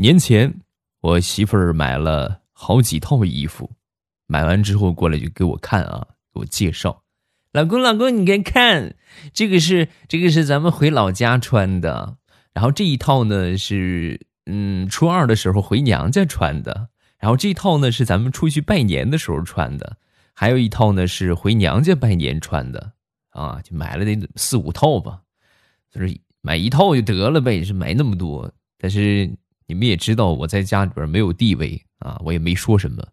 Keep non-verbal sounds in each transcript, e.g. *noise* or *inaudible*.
年前我媳妇儿买了好几套衣服，买完之后过来就给我看啊，给我介绍。老公，老公，你看看，这个是这个是咱们回老家穿的，然后这一套呢是嗯初二的时候回娘家穿的，然后这一套呢是咱们出去拜年的时候穿的，还有一套呢是回娘家拜年穿的啊，就买了得四五套吧，就是买一套就得了呗，是买那么多，但是。你们也知道我在家里边没有地位啊，我也没说什么。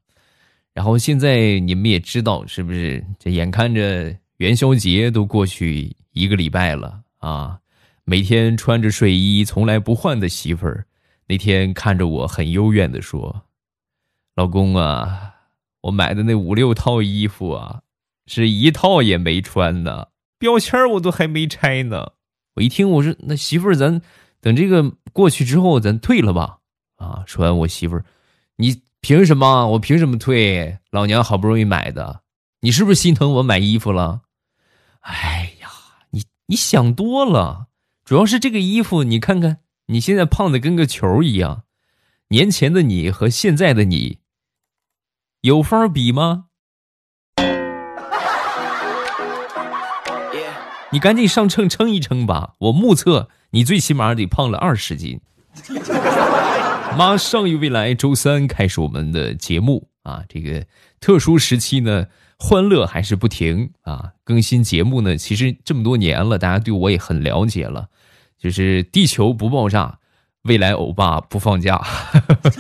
然后现在你们也知道是不是？这眼看着元宵节都过去一个礼拜了啊，每天穿着睡衣从来不换的媳妇儿，那天看着我很幽怨的说：“老公啊，我买的那五六套衣服啊，是一套也没穿呢，标签我都还没拆呢。”我一听，我说：“那媳妇儿咱。”等这个过去之后，咱退了吧。啊！说完，我媳妇儿，你凭什么？我凭什么退？老娘好不容易买的，你是不是心疼我买衣服了？哎呀，你你想多了。主要是这个衣服，你看看，你现在胖的跟个球一样。年前的你和现在的你，有法比吗？你赶紧上秤称一称吧，我目测。你最起码得胖了二十斤。*laughs* 马上又未来周三开始我们的节目啊，这个特殊时期呢，欢乐还是不停啊。更新节目呢，其实这么多年了，大家对我也很了解了。就是地球不爆炸，未来欧巴不放假。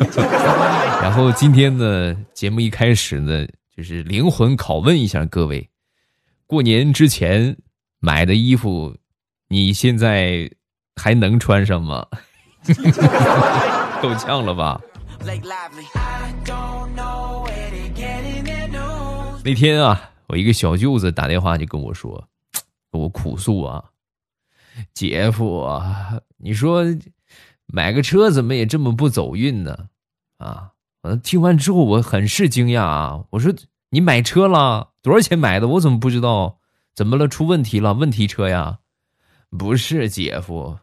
*laughs* 然后今天呢，节目一开始呢，就是灵魂拷问一下各位：过年之前买的衣服，你现在？还能穿上吗？*laughs* 够呛了吧？那天啊，我一个小舅子打电话就跟我说，我哭诉啊，姐夫啊，你说买个车怎么也这么不走运呢？啊，我听完之后我很是惊讶啊，我说你买车了多少钱买的？我怎么不知道？怎么了？出问题了？问题车呀？不是，姐夫。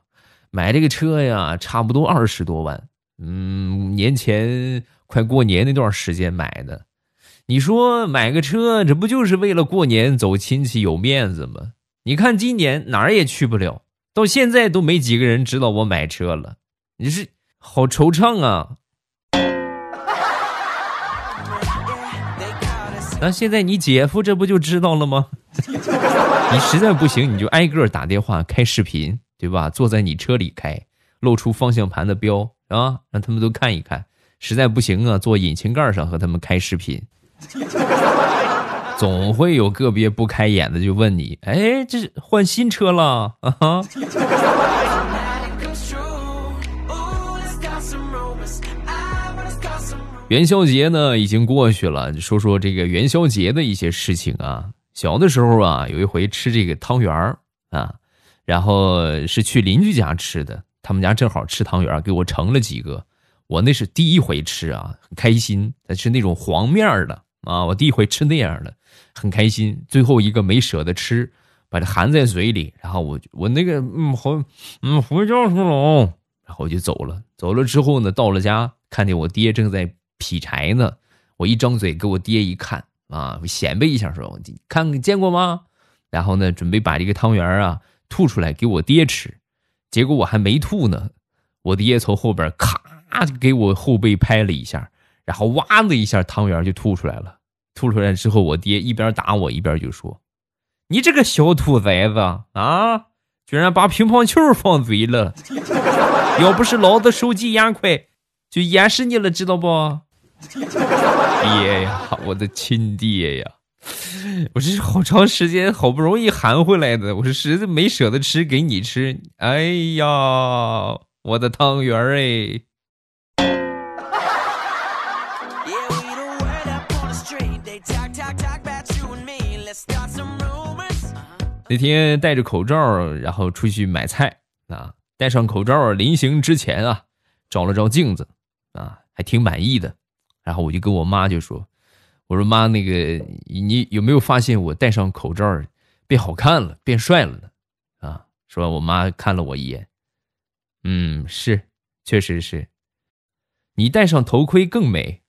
买这个车呀，差不多二十多万。嗯，年前快过年那段时间买的。你说买个车，这不就是为了过年走亲戚有面子吗？你看今年哪儿也去不了，到现在都没几个人知道我买车了。你是好惆怅啊！*laughs* 那现在你姐夫这不就知道了吗？*laughs* 你实在不行，你就挨个打电话开视频。对吧？坐在你车里开，露出方向盘的标啊，让他们都看一看。实在不行啊，坐引擎盖上和他们开视频。总会有个别不开眼的就问你：“哎，这是换新车了啊？”元宵节呢已经过去了，说说这个元宵节的一些事情啊。小的时候啊，有一回吃这个汤圆儿啊。然后是去邻居家吃的，他们家正好吃汤圆，给我盛了几个。我那是第一回吃啊，很开心。是那种黄面的啊，我第一回吃那样的，很开心。最后一个没舍得吃，把它含在嘴里。然后我我那个嗯回嗯回家去了，然后我就走了。走了之后呢，到了家看见我爹正在劈柴呢，我一张嘴给我爹一看啊，显摆一下说：“看见过吗？”然后呢，准备把这个汤圆啊。吐出来给我爹吃，结果我还没吐呢，我爹从后边咔就给我后背拍了一下，然后哇的一下汤圆就吐出来了。吐出来之后，我爹一边打我一边就说：“你这个小兔崽子啊，居然把乒乓球放嘴了！*laughs* 要不是老子手疾眼快，就淹死你了，知道不？”爹呀，我的亲爹呀！*laughs* 我这是好长时间好不容易含回来的，我是实在没舍得吃给你吃。哎呀，我的汤圆儿哎！那天戴着口罩，然后出去买菜啊，戴上口罩临行之前啊，照了照镜子啊，还挺满意的。然后我就跟我妈就说。我说妈，那个你有没有发现我戴上口罩变好看了，变帅了呢？啊，说我妈看了我一眼，嗯，是，确实是。你戴上头盔更美。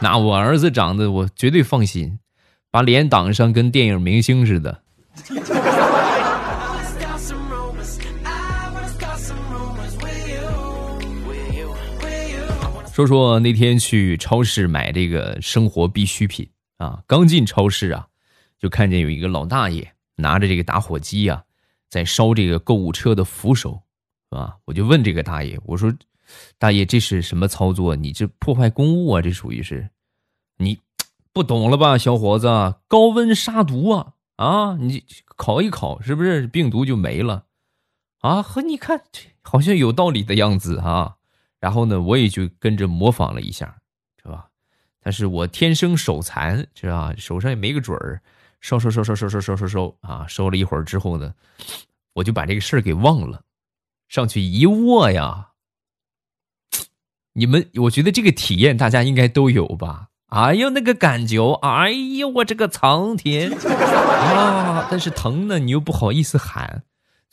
那我儿子长得我绝对放心，把脸挡上跟电影明星似的。*laughs* 说说那天去超市买这个生活必需品啊，刚进超市啊，就看见有一个老大爷拿着这个打火机啊，在烧这个购物车的扶手，啊，我就问这个大爷，我说：“大爷，这是什么操作？你这破坏公物啊？这属于是，你不懂了吧，小伙子？高温杀毒啊！啊，你烤一烤，是不是病毒就没了？啊，和你看，好像有道理的样子啊。”然后呢，我也就跟着模仿了一下，是吧？但是我天生手残，是吧？手上也没个准儿，收收收收收收收收收啊！收了一会儿之后呢，我就把这个事儿给忘了。上去一握呀，你们，我觉得这个体验大家应该都有吧？哎呦，那个感觉，哎呦，我这个苍天啊！但是疼呢，你又不好意思喊。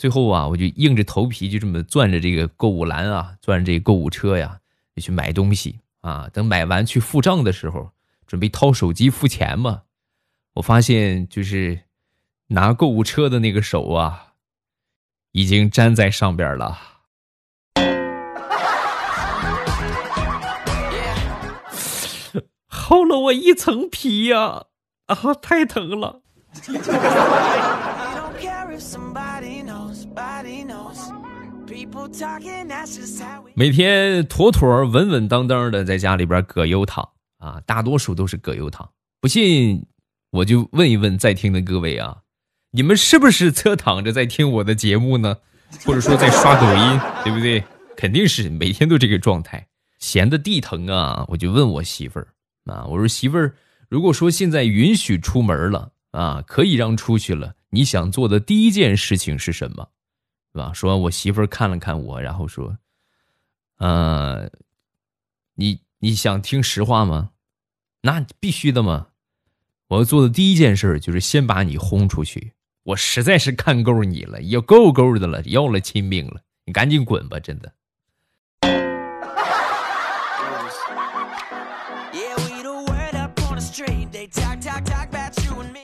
最后啊，我就硬着头皮就这么攥着这个购物篮啊，攥着这个购物车呀，就去买东西啊。等买完去付账的时候，准备掏手机付钱嘛，我发现就是拿购物车的那个手啊，已经粘在上边了，*laughs* 厚了我一层皮呀！啊，太疼了。每天妥妥稳稳当当的在家里边葛优躺啊，大多数都是葛优躺。不信，我就问一问在听的各位啊，你们是不是侧躺着在听我的节目呢？或者说在刷抖音，对不对？肯定是每天都这个状态，闲的地疼啊！我就问我媳妇儿啊，我说媳妇儿，如果说现在允许出门了啊，可以让出去了，你想做的第一件事情是什么？是吧？说我媳妇儿看了看我，然后说：“呃，你你想听实话吗？那必须的嘛！我要做的第一件事就是先把你轰出去。我实在是看够你了，要够够的了，要了亲命了，你赶紧滚吧！真的。”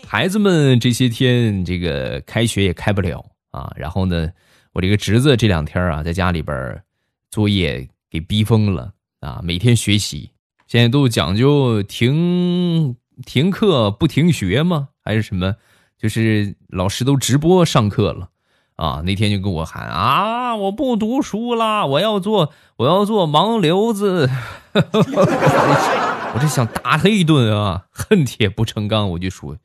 孩子们这些天这个开学也开不了啊，然后呢？我这个侄子这两天啊，在家里边作业给逼疯了啊，每天学习，现在都讲究停停课不停学吗？还是什么？就是老师都直播上课了啊！那天就跟我喊啊，我不读书了，我要做我要做盲流子，*laughs* 我这想打他一顿啊，恨铁不成钢，我就说，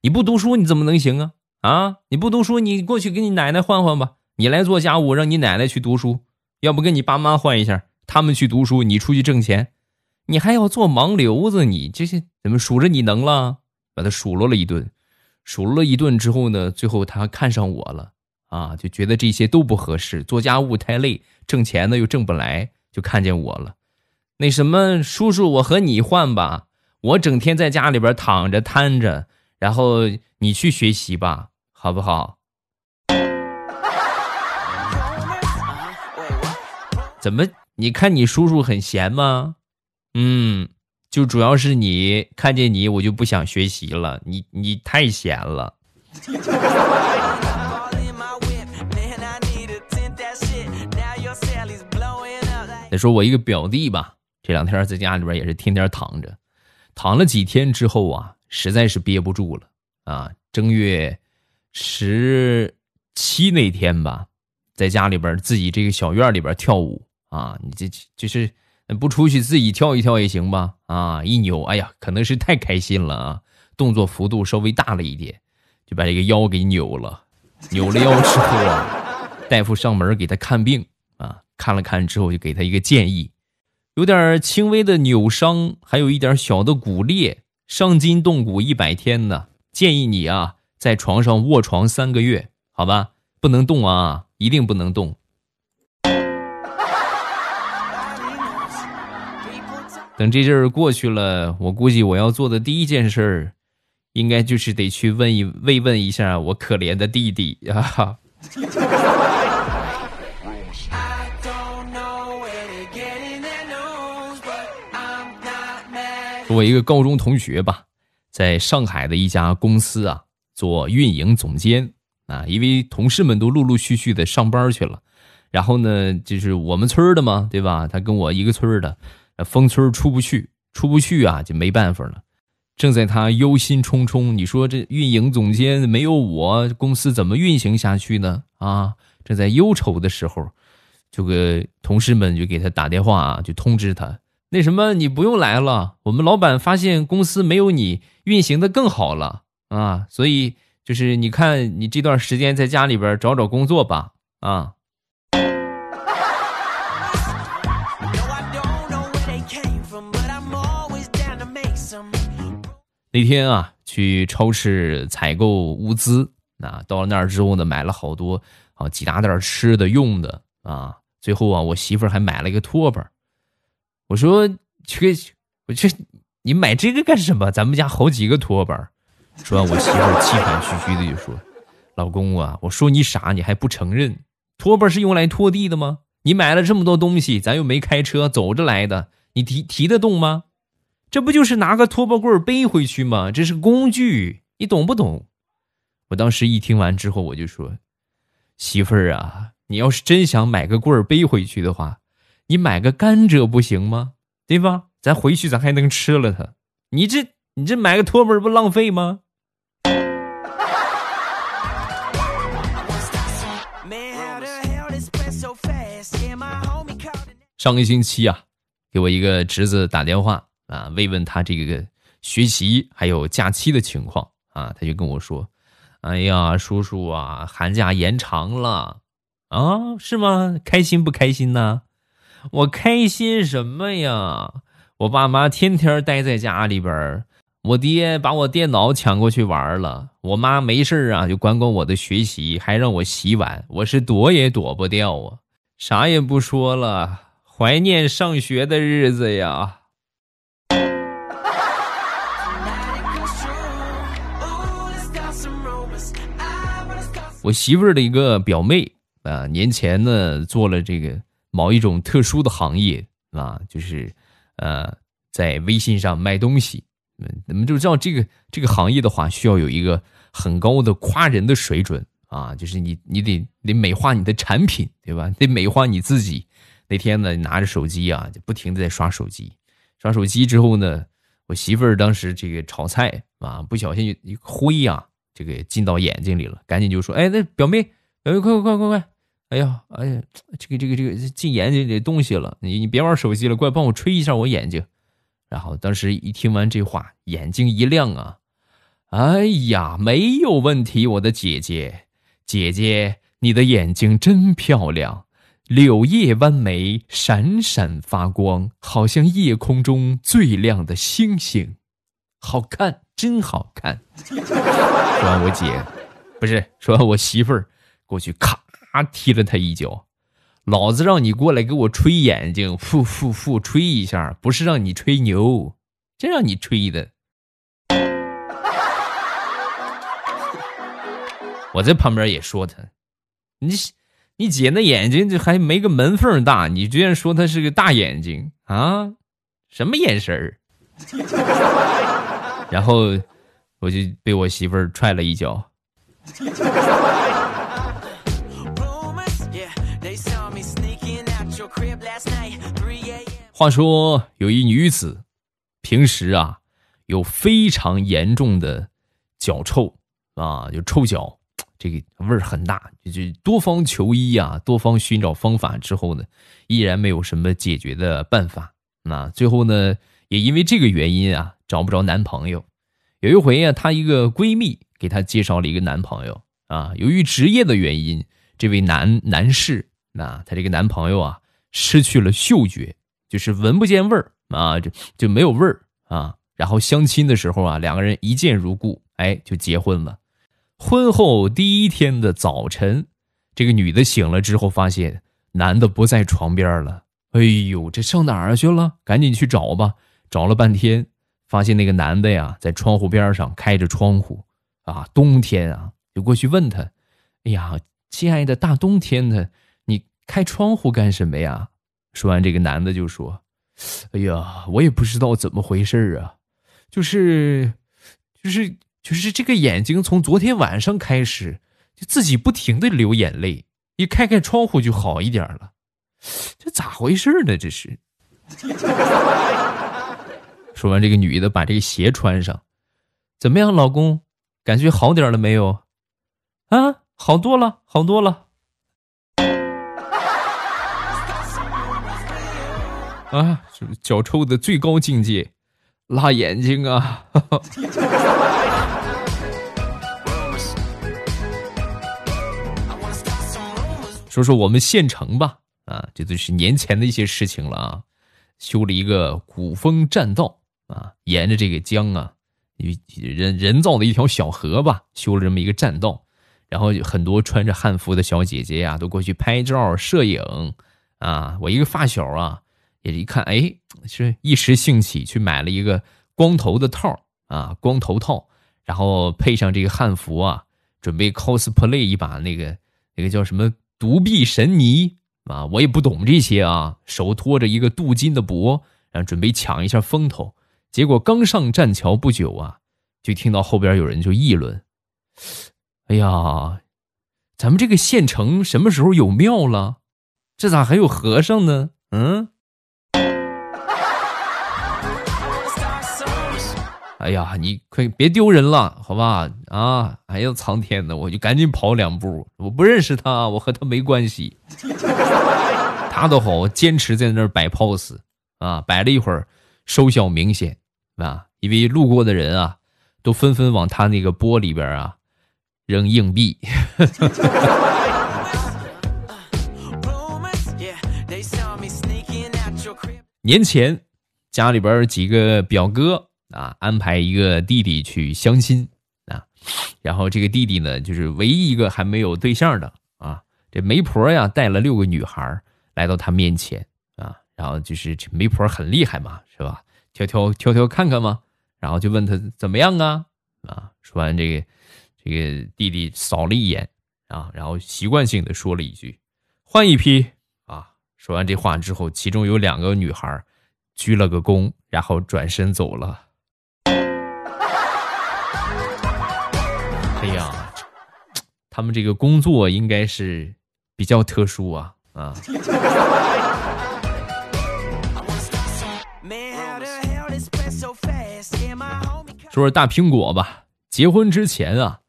你不读书你怎么能行啊？啊，你不读书，你过去给你奶奶换换吧。你来做家务，让你奶奶去读书，要不跟你爸妈换一下，他们去读书，你出去挣钱，你还要做盲流子，你这些怎么数着你能了？把他数落了一顿，数落了一顿之后呢，最后他看上我了啊，就觉得这些都不合适，做家务太累，挣钱呢又挣不来，就看见我了。那什么，叔叔，我和你换吧，我整天在家里边躺着瘫着，然后你去学习吧，好不好？怎么？你看你叔叔很闲吗？嗯，就主要是你看见你，我就不想学习了。你你太闲了。再说我一个表弟吧，这两天在家里边也是天天躺着，躺了几天之后啊，实在是憋不住了啊。正月十七那天吧，在家里边自己这个小院里边跳舞。啊，你这就是不出去自己跳一跳也行吧？啊，一扭，哎呀，可能是太开心了啊，动作幅度稍微大了一点，就把这个腰给扭了。扭了腰之后啊，大夫上门给他看病啊，看了看之后就给他一个建议，有点轻微的扭伤，还有一点小的骨裂，伤筋动骨一百天呢。建议你啊，在床上卧床三个月，好吧？不能动啊，一定不能动。等这阵儿过去了，我估计我要做的第一件事儿，应该就是得去问一慰问一下我可怜的弟弟啊。*laughs* 我一个高中同学吧，在上海的一家公司啊做运营总监啊，因为同事们都陆陆续续的上班去了，然后呢，就是我们村的嘛，对吧？他跟我一个村的，封村出不去，出不去啊，就没办法了。正在他忧心忡忡，你说这运营总监没有我，公司怎么运行下去呢？啊，正在忧愁的时候，这个同事们就给他打电话，就通知他，那什么，你不用来了，我们老板发现公司没有你运行的更好了啊，所以就是你看你这段时间在家里边找找工作吧，啊。那天啊，去超市采购物资，啊，到了那儿之后呢，买了好多啊，几大袋吃的用的啊。最后啊，我媳妇儿还买了一个拖把。我说：“去，我去，你买这个干什么？咱们家好几个拖把。”说完，我媳妇儿气喘吁吁的就说：“老公啊，我说你傻，你还不承认？拖把是用来拖地的吗？你买了这么多东西，咱又没开车，走着来的，你提提得动吗？”这不就是拿个拖把棍背回去吗？这是工具，你懂不懂？我当时一听完之后，我就说：“媳妇儿啊，你要是真想买个棍儿背回去的话，你买个甘蔗不行吗？对吧？咱回去咱还能吃了它。你这你这买个拖把不浪费吗？” *laughs* 上个星期啊，给我一个侄子打电话。啊，慰问他这个学习还有假期的情况啊，他就跟我说：“哎呀，叔叔啊，寒假延长了啊，是吗？开心不开心呢？我开心什么呀？我爸妈天天待在家里边儿我爹把我电脑抢过去玩了，我妈没事啊就管管我的学习，还让我洗碗，我是躲也躲不掉啊。啥也不说了，怀念上学的日子呀。”我媳妇儿的一个表妹啊，年前呢做了这个某一种特殊的行业啊，就是呃在微信上卖东西。嗯，你们就知道这个这个行业的话，需要有一个很高的夸人的水准啊，就是你你得得美化你的产品，对吧？得美化你自己。那天呢，拿着手机啊，就不停的在刷手机。刷手机之后呢，我媳妇儿当时这个炒菜啊，不小心一灰呀。这个进到眼睛里了，赶紧就说：“哎，那表妹，表妹，快快快快快！哎呀，哎呀，这个这个这个进眼睛里东西了，你你别玩手机了，过来帮我吹一下我眼睛。”然后当时一听完这话，眼睛一亮啊！哎呀，没有问题，我的姐姐，姐姐，你的眼睛真漂亮，柳叶弯眉，闪闪发光，好像夜空中最亮的星星，好看。真好看！说完我姐，不是说我媳妇儿过去咔踢了他一脚。老子让你过来给我吹眼睛，复复复吹一下，不是让你吹牛，真让你吹的。我在旁边也说他，你你姐那眼睛这还没个门缝大，你居然说她是个大眼睛啊？什么眼神儿？然后我就被我媳妇儿踹了一脚。话说有一女子，平时啊有非常严重的脚臭啊，就臭脚，这个味儿很大，就就多方求医啊，多方寻找方法之后呢，依然没有什么解决的办法。那最后呢，也因为这个原因啊。找不着男朋友，有一回呀，她一个闺蜜给她介绍了一个男朋友啊。由于职业的原因，这位男男士，那她这个男朋友啊，失去了嗅觉，就是闻不见味儿啊，就就没有味儿啊。然后相亲的时候啊，两个人一见如故，哎，就结婚了。婚后第一天的早晨，这个女的醒了之后，发现男的不在床边了。哎呦，这上哪儿去了？赶紧去找吧。找了半天。发现那个男的呀，在窗户边上开着窗户，啊，冬天啊，就过去问他：“哎呀，亲爱的，大冬天的，你开窗户干什么呀？”说完，这个男的就说：“哎呀，我也不知道怎么回事啊，就是，就是就是这个眼睛从昨天晚上开始就自己不停的流眼泪，一开开窗户就好一点了，这咋回事呢？这是。说完，这个女的把这个鞋穿上，怎么样，老公，感觉好点了没有？啊，好多了，好多了。啊，脚臭的最高境界，辣眼睛啊！*laughs* 说说我们县城吧，啊，这都是年前的一些事情了啊。修了一个古风栈道啊，沿着这个江啊，人人造的一条小河吧，修了这么一个栈道，然后很多穿着汉服的小姐姐呀，都过去拍照摄影啊。我一个发小啊，也一看，哎，是一时兴起去买了一个光头的套啊，光头套，然后配上这个汉服啊，准备 cosplay 一把那个那个叫什么独臂神尼。啊，我也不懂这些啊，手托着一个镀金的钵，然后准备抢一下风头。结果刚上栈桥不久啊，就听到后边有人就议论：“哎呀，咱们这个县城什么时候有庙了？这咋还有和尚呢？”嗯。哎呀，你快别丢人了，好吧？啊，哎呀，苍天呐，我就赶紧跑两步。我不认识他，我和他没关系。*laughs* 他倒好坚持在那儿摆 pose 啊，摆了一会儿，收效明显啊，因为路过的人啊，都纷纷往他那个钵里边啊扔硬币。*laughs* 年前，家里边几个表哥。啊，安排一个弟弟去相亲啊，然后这个弟弟呢，就是唯一一个还没有对象的啊。这媒婆呀，带了六个女孩来到他面前，然后就是这媒婆很厉害嘛，是吧？挑挑挑挑看看嘛，然后就问他怎么样啊？啊，说完这个，这个弟弟扫了一眼啊，然后习惯性的说了一句：“换一批啊。”说完这话之后，其中有两个女孩鞠了个躬，然后转身走了。*laughs* 哎呀，他们这个工作应该是比较特殊啊啊！说说大苹果吧，结婚之前啊，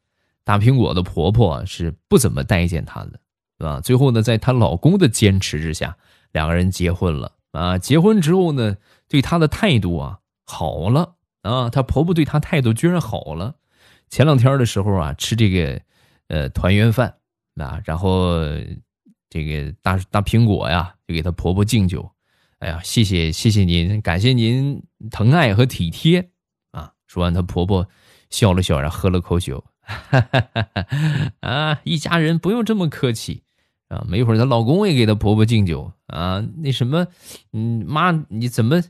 大苹果的婆婆是不怎么待见她的，啊，最后呢，在她老公的坚持之下，两个人结婚了啊。结婚之后呢，对她的态度啊好了啊，她婆婆对她态度居然好了。前两天的时候啊，吃这个，呃，团圆饭啊，然后这个大大苹果呀，就给她婆婆敬酒。哎呀，谢谢谢谢您，感谢您疼爱和体贴！说完，她婆婆笑了笑，然后喝了口酒，哈哈哈哈啊，一家人不用这么客气啊。没一会儿，她老公也给她婆婆敬酒啊。那什么，嗯，妈，你怎么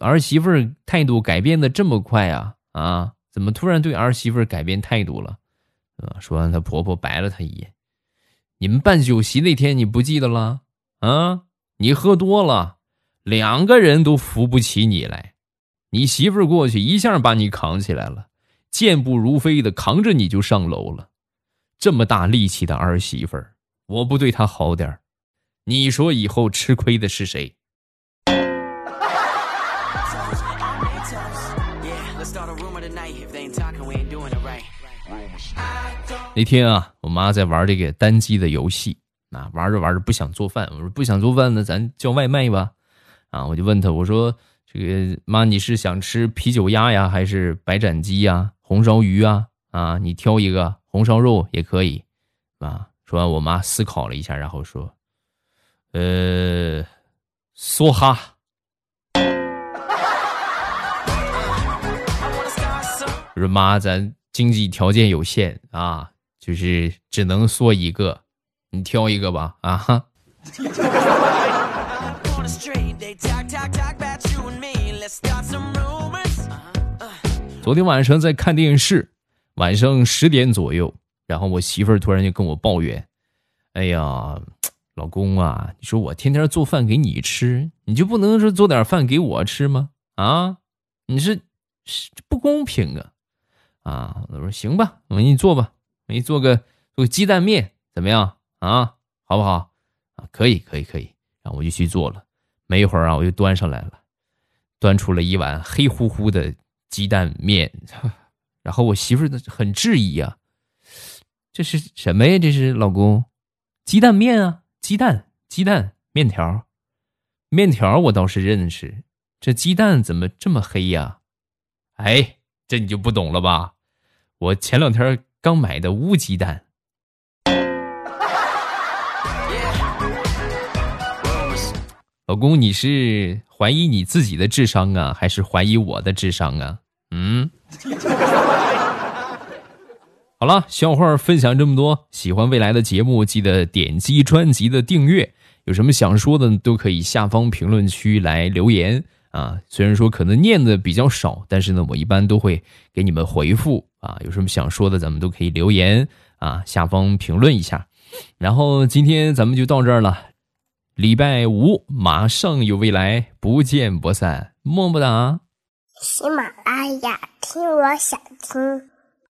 儿媳妇态度改变的这么快啊？啊？怎么突然对儿媳妇改变态度了？啊！说完，她婆婆白了她一眼：“你们办酒席那天你不记得了？啊！你喝多了，两个人都扶不起你来，你媳妇儿过去一下把你扛起来了，健步如飞的扛着你就上楼了。这么大力气的儿媳妇儿，我不对她好点儿你说以后吃亏的是谁？” *laughs* 那天啊，我妈在玩这个单机的游戏，啊，玩着玩着不想做饭，我说不想做饭呢，咱叫外卖吧。啊，我就问她，我说这个妈，你是想吃啤酒鸭呀，还是白斩鸡呀，红烧鱼啊？啊，你挑一个，红烧肉也可以。啊，说完，我妈思考了一下，然后说，呃，梭哈。我说妈，咱经济条件有限啊。就是只能说一个，你挑一个吧，啊哈。昨天晚上在看电视，晚上十点左右，然后我媳妇儿突然就跟我抱怨：“哎呀，老公啊，你说我天天做饭给你吃，你就不能说做点饭给我吃吗？啊，你是是不公平啊！啊，我说行吧，我给你做吧，我给你做个做个鸡蛋面，怎么样啊？好不好？啊，可以，可以，可以。然后我就去做了，没一会儿啊，我就端上来了，端出了一碗黑乎乎的鸡蛋面。*laughs* 然后我媳妇儿很质疑啊，这是什么呀？这是老公，鸡蛋面啊，鸡蛋，鸡蛋面条，面条我倒是认识，这鸡蛋怎么这么黑呀？哎，这你就不懂了吧？我前两天刚买的乌鸡蛋。老公，你是怀疑你自己的智商啊，还是怀疑我的智商啊？嗯。*laughs* 好了，笑话分享这么多，喜欢未来的节目，记得点击专辑的订阅。有什么想说的，都可以下方评论区来留言啊。虽然说可能念的比较少，但是呢，我一般都会给你们回复啊。有什么想说的，咱们都可以留言啊，下方评论一下。然后今天咱们就到这儿了，礼拜五马上有未来，不见不散，么么哒。喜马拉雅，听我想听。